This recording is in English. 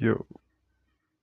you